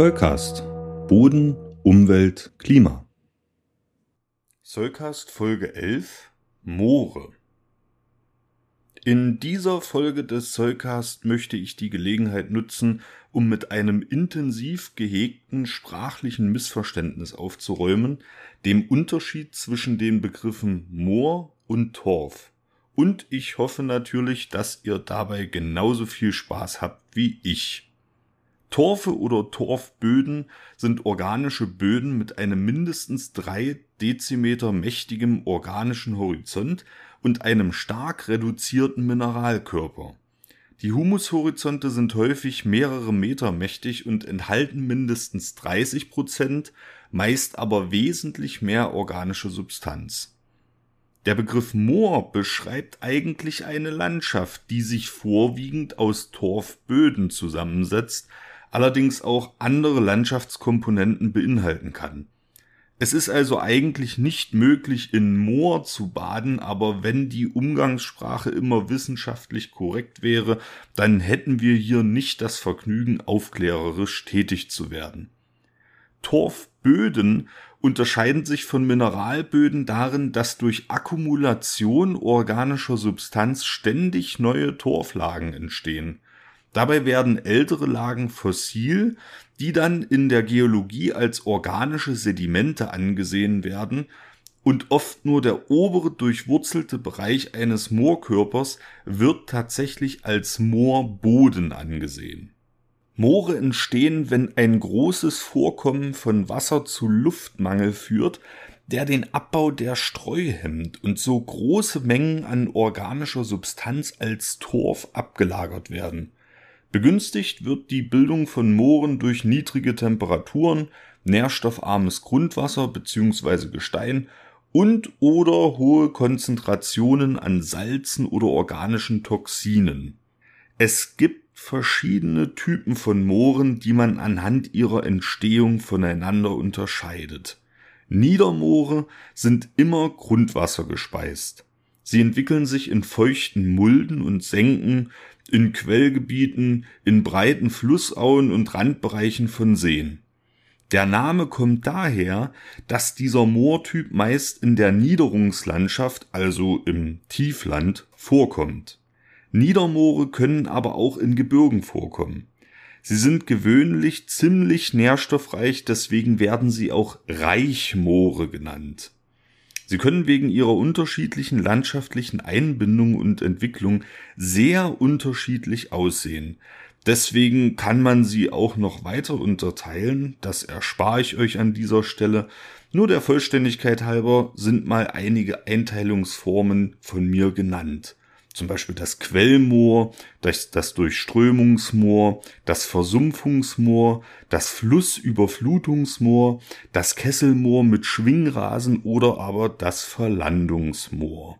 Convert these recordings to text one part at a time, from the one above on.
Zollcast. Boden, Umwelt, Klima. Zollcast Folge 11 Moore. In dieser Folge des Zollcast möchte ich die Gelegenheit nutzen, um mit einem intensiv gehegten sprachlichen Missverständnis aufzuräumen, dem Unterschied zwischen den Begriffen Moor und Torf. Und ich hoffe natürlich, dass ihr dabei genauso viel Spaß habt wie ich. Torfe oder Torfböden sind organische Böden mit einem mindestens drei Dezimeter mächtigem organischen Horizont und einem stark reduzierten Mineralkörper. Die Humushorizonte sind häufig mehrere Meter mächtig und enthalten mindestens 30 Prozent, meist aber wesentlich mehr organische Substanz. Der Begriff Moor beschreibt eigentlich eine Landschaft, die sich vorwiegend aus Torfböden zusammensetzt, allerdings auch andere Landschaftskomponenten beinhalten kann. Es ist also eigentlich nicht möglich, in Moor zu baden, aber wenn die Umgangssprache immer wissenschaftlich korrekt wäre, dann hätten wir hier nicht das Vergnügen, aufklärerisch tätig zu werden. Torfböden unterscheiden sich von Mineralböden darin, dass durch Akkumulation organischer Substanz ständig neue Torflagen entstehen. Dabei werden ältere Lagen fossil, die dann in der Geologie als organische Sedimente angesehen werden und oft nur der obere durchwurzelte Bereich eines Moorkörpers wird tatsächlich als Moorboden angesehen. Moore entstehen, wenn ein großes Vorkommen von Wasser zu Luftmangel führt, der den Abbau der Streu hemmt und so große Mengen an organischer Substanz als Torf abgelagert werden. Begünstigt wird die Bildung von Mooren durch niedrige Temperaturen, nährstoffarmes Grundwasser bzw. Gestein und oder hohe Konzentrationen an Salzen oder organischen Toxinen. Es gibt verschiedene Typen von Mooren, die man anhand ihrer Entstehung voneinander unterscheidet. Niedermoore sind immer grundwassergespeist. Sie entwickeln sich in feuchten Mulden und Senken, in Quellgebieten, in breiten Flussauen und Randbereichen von Seen. Der Name kommt daher, dass dieser Moortyp meist in der Niederungslandschaft, also im Tiefland, vorkommt. Niedermoore können aber auch in Gebirgen vorkommen. Sie sind gewöhnlich ziemlich nährstoffreich, deswegen werden sie auch Reichmoore genannt. Sie können wegen ihrer unterschiedlichen landschaftlichen Einbindung und Entwicklung sehr unterschiedlich aussehen. Deswegen kann man sie auch noch weiter unterteilen, das erspare ich euch an dieser Stelle. Nur der Vollständigkeit halber sind mal einige Einteilungsformen von mir genannt zum Beispiel das Quellmoor, das, das Durchströmungsmoor, das Versumpfungsmoor, das Flussüberflutungsmoor, das Kesselmoor mit Schwingrasen oder aber das Verlandungsmoor.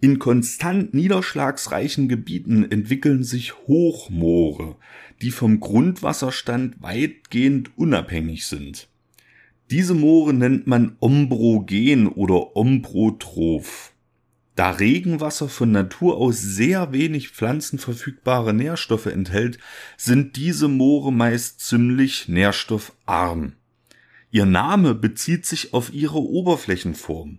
In konstant niederschlagsreichen Gebieten entwickeln sich Hochmoore, die vom Grundwasserstand weitgehend unabhängig sind. Diese Moore nennt man ombrogen oder omprotroph. Da Regenwasser von Natur aus sehr wenig pflanzenverfügbare Nährstoffe enthält, sind diese Moore meist ziemlich nährstoffarm. Ihr Name bezieht sich auf ihre Oberflächenform.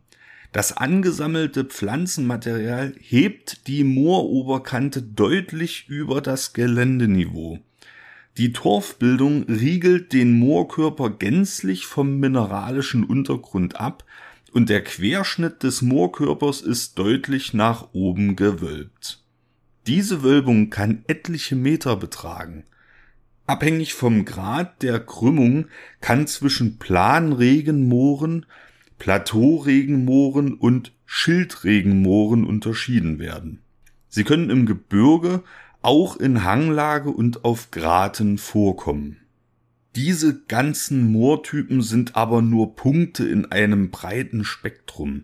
Das angesammelte Pflanzenmaterial hebt die Mooroberkante deutlich über das Geländeniveau. Die Torfbildung riegelt den Moorkörper gänzlich vom mineralischen Untergrund ab und der Querschnitt des Moorkörpers ist deutlich nach oben gewölbt. Diese Wölbung kann etliche Meter betragen. Abhängig vom Grad der Krümmung kann zwischen Planregenmooren, Plateauregenmooren und Schildregenmooren unterschieden werden. Sie können im Gebirge, auch in Hanglage und auf Graten vorkommen. Diese ganzen Moortypen sind aber nur Punkte in einem breiten Spektrum.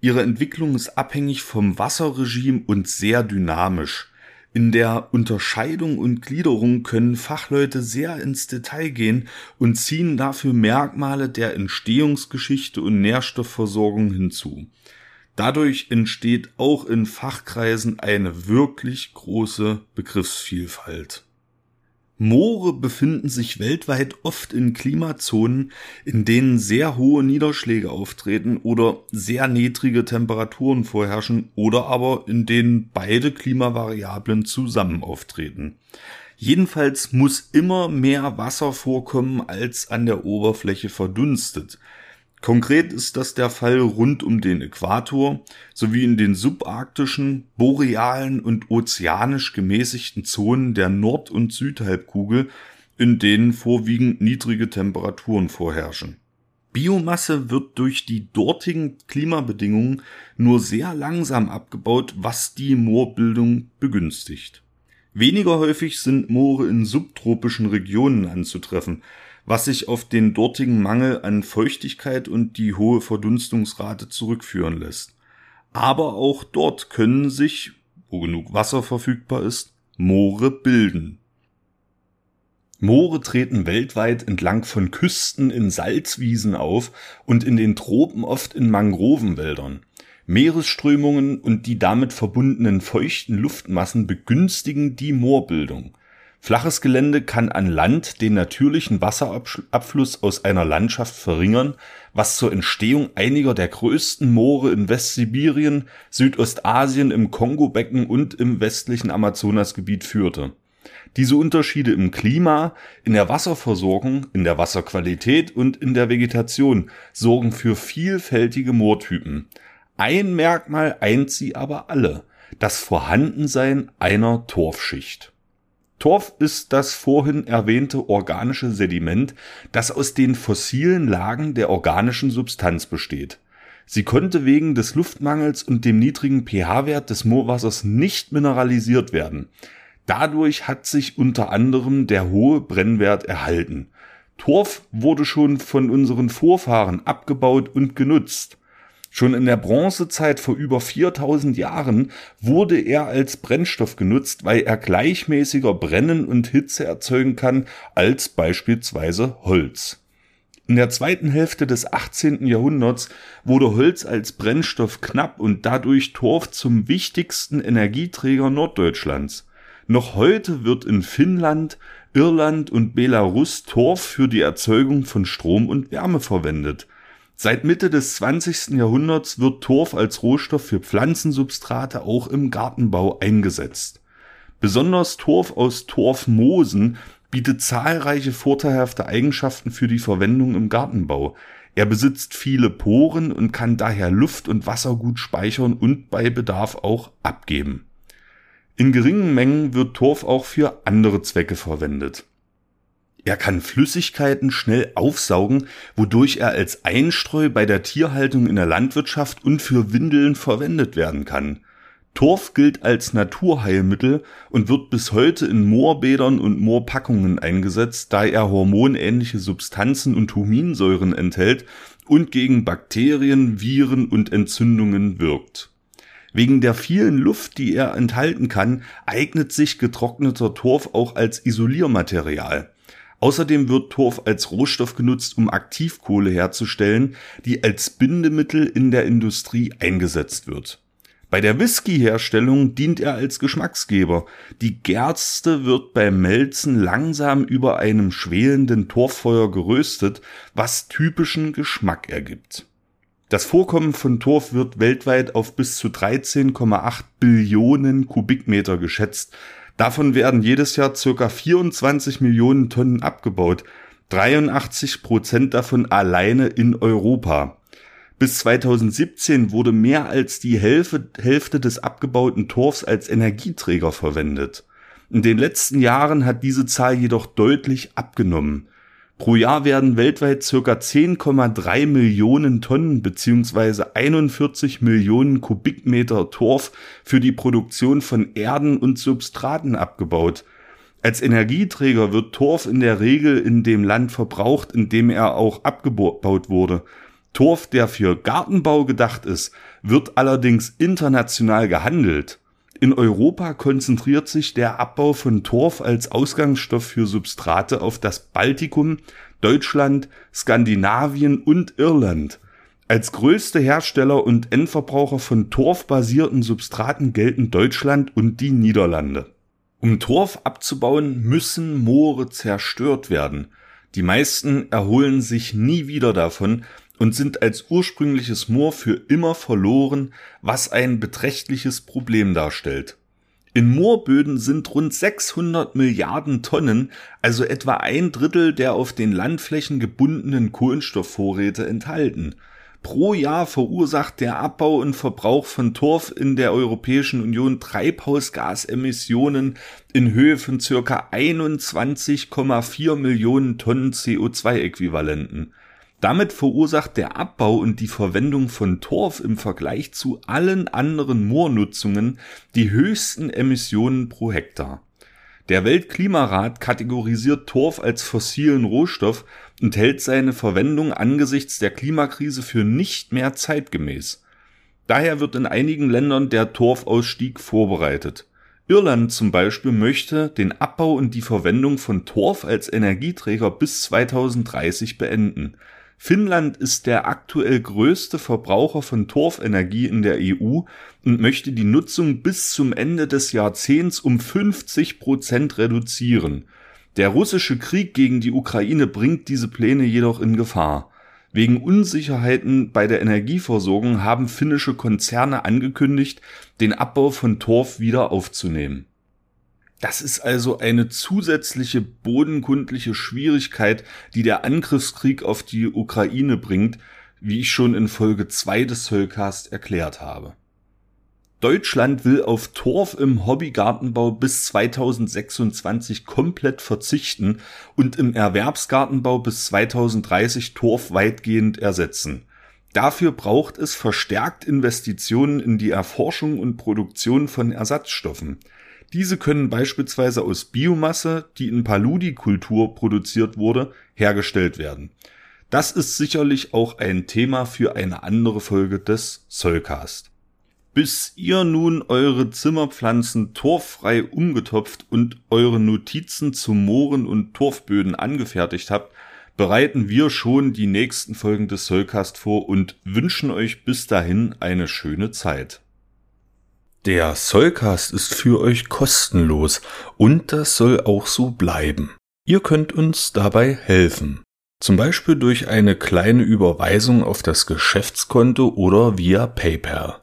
Ihre Entwicklung ist abhängig vom Wasserregime und sehr dynamisch. In der Unterscheidung und Gliederung können Fachleute sehr ins Detail gehen und ziehen dafür Merkmale der Entstehungsgeschichte und Nährstoffversorgung hinzu. Dadurch entsteht auch in Fachkreisen eine wirklich große Begriffsvielfalt. Moore befinden sich weltweit oft in Klimazonen, in denen sehr hohe Niederschläge auftreten oder sehr niedrige Temperaturen vorherrschen oder aber in denen beide Klimavariablen zusammen auftreten. Jedenfalls muss immer mehr Wasser vorkommen, als an der Oberfläche verdunstet. Konkret ist das der Fall rund um den Äquator sowie in den subarktischen, borealen und ozeanisch gemäßigten Zonen der Nord- und Südhalbkugel, in denen vorwiegend niedrige Temperaturen vorherrschen. Biomasse wird durch die dortigen Klimabedingungen nur sehr langsam abgebaut, was die Moorbildung begünstigt. Weniger häufig sind Moore in subtropischen Regionen anzutreffen, was sich auf den dortigen Mangel an Feuchtigkeit und die hohe Verdunstungsrate zurückführen lässt. Aber auch dort können sich, wo genug Wasser verfügbar ist, Moore bilden. Moore treten weltweit entlang von Küsten in Salzwiesen auf und in den Tropen oft in Mangrovenwäldern. Meeresströmungen und die damit verbundenen feuchten Luftmassen begünstigen die Moorbildung. Flaches Gelände kann an Land den natürlichen Wasserabfluss aus einer Landschaft verringern, was zur Entstehung einiger der größten Moore in Westsibirien, Südostasien, im Kongo-Becken und im westlichen Amazonasgebiet führte. Diese Unterschiede im Klima, in der Wasserversorgung, in der Wasserqualität und in der Vegetation sorgen für vielfältige Moortypen. Ein Merkmal eint sie aber alle, das Vorhandensein einer Torfschicht. Torf ist das vorhin erwähnte organische Sediment, das aus den fossilen Lagen der organischen Substanz besteht. Sie konnte wegen des Luftmangels und dem niedrigen pH-Wert des Moorwassers nicht mineralisiert werden. Dadurch hat sich unter anderem der hohe Brennwert erhalten. Torf wurde schon von unseren Vorfahren abgebaut und genutzt. Schon in der Bronzezeit vor über 4000 Jahren wurde er als Brennstoff genutzt, weil er gleichmäßiger brennen und Hitze erzeugen kann als beispielsweise Holz. In der zweiten Hälfte des 18. Jahrhunderts wurde Holz als Brennstoff knapp und dadurch Torf zum wichtigsten Energieträger Norddeutschlands. Noch heute wird in Finnland, Irland und Belarus Torf für die Erzeugung von Strom und Wärme verwendet. Seit Mitte des 20. Jahrhunderts wird Torf als Rohstoff für Pflanzensubstrate auch im Gartenbau eingesetzt. Besonders Torf aus Torfmoosen bietet zahlreiche vorteilhafte Eigenschaften für die Verwendung im Gartenbau. Er besitzt viele Poren und kann daher Luft und Wasser gut speichern und bei Bedarf auch abgeben. In geringen Mengen wird Torf auch für andere Zwecke verwendet. Er kann Flüssigkeiten schnell aufsaugen, wodurch er als Einstreu bei der Tierhaltung in der Landwirtschaft und für Windeln verwendet werden kann. Torf gilt als Naturheilmittel und wird bis heute in Moorbädern und Moorpackungen eingesetzt, da er hormonähnliche Substanzen und Huminsäuren enthält und gegen Bakterien, Viren und Entzündungen wirkt. Wegen der vielen Luft, die er enthalten kann, eignet sich getrockneter Torf auch als Isoliermaterial. Außerdem wird Torf als Rohstoff genutzt, um Aktivkohle herzustellen, die als Bindemittel in der Industrie eingesetzt wird. Bei der Whisky-Herstellung dient er als Geschmacksgeber. Die Gerste wird beim Melzen langsam über einem schwelenden Torffeuer geröstet, was typischen Geschmack ergibt. Das Vorkommen von Torf wird weltweit auf bis zu 13,8 Billionen Kubikmeter geschätzt, Davon werden jedes Jahr circa 24 Millionen Tonnen abgebaut, 83 Prozent davon alleine in Europa. Bis 2017 wurde mehr als die Hälfte, Hälfte des abgebauten Torfs als Energieträger verwendet. In den letzten Jahren hat diese Zahl jedoch deutlich abgenommen. Pro Jahr werden weltweit circa 10,3 Millionen Tonnen bzw. 41 Millionen Kubikmeter Torf für die Produktion von Erden und Substraten abgebaut. Als Energieträger wird Torf in der Regel in dem Land verbraucht, in dem er auch abgebaut wurde. Torf, der für Gartenbau gedacht ist, wird allerdings international gehandelt. In Europa konzentriert sich der Abbau von Torf als Ausgangsstoff für Substrate auf das Baltikum, Deutschland, Skandinavien und Irland. Als größte Hersteller und Endverbraucher von torfbasierten Substraten gelten Deutschland und die Niederlande Um Torf abzubauen, müssen Moore zerstört werden. Die meisten erholen sich nie wieder davon und sind als ursprüngliches Moor für immer verloren, was ein beträchtliches Problem darstellt. In Moorböden sind rund 600 Milliarden Tonnen, also etwa ein Drittel der auf den Landflächen gebundenen Kohlenstoffvorräte enthalten. Pro Jahr verursacht der Abbau und Verbrauch von Torf in der Europäischen Union Treibhausgasemissionen in Höhe von circa 21,4 Millionen Tonnen CO2-Äquivalenten. Damit verursacht der Abbau und die Verwendung von Torf im Vergleich zu allen anderen Moornutzungen die höchsten Emissionen pro Hektar. Der Weltklimarat kategorisiert Torf als fossilen Rohstoff und hält seine Verwendung angesichts der Klimakrise für nicht mehr zeitgemäß. Daher wird in einigen Ländern der Torfausstieg vorbereitet. Irland zum Beispiel möchte den Abbau und die Verwendung von Torf als Energieträger bis 2030 beenden. Finnland ist der aktuell größte Verbraucher von Torfenergie in der EU und möchte die Nutzung bis zum Ende des Jahrzehnts um 50 Prozent reduzieren. Der russische Krieg gegen die Ukraine bringt diese Pläne jedoch in Gefahr. Wegen Unsicherheiten bei der Energieversorgung haben finnische Konzerne angekündigt, den Abbau von Torf wieder aufzunehmen. Das ist also eine zusätzliche bodenkundliche Schwierigkeit, die der Angriffskrieg auf die Ukraine bringt, wie ich schon in Folge 2 des Zollcast erklärt habe. Deutschland will auf Torf im Hobbygartenbau bis 2026 komplett verzichten und im Erwerbsgartenbau bis 2030 Torf weitgehend ersetzen. Dafür braucht es verstärkt Investitionen in die Erforschung und Produktion von Ersatzstoffen. Diese können beispielsweise aus Biomasse, die in Paludikultur produziert wurde, hergestellt werden. Das ist sicherlich auch ein Thema für eine andere Folge des Soulcast. Bis ihr nun eure Zimmerpflanzen torffrei umgetopft und eure Notizen zu Mooren und Torfböden angefertigt habt, bereiten wir schon die nächsten Folgen des Soulcast vor und wünschen euch bis dahin eine schöne Zeit. Der Soulcast ist für euch kostenlos und das soll auch so bleiben. Ihr könnt uns dabei helfen. Zum Beispiel durch eine kleine Überweisung auf das Geschäftskonto oder via PayPal.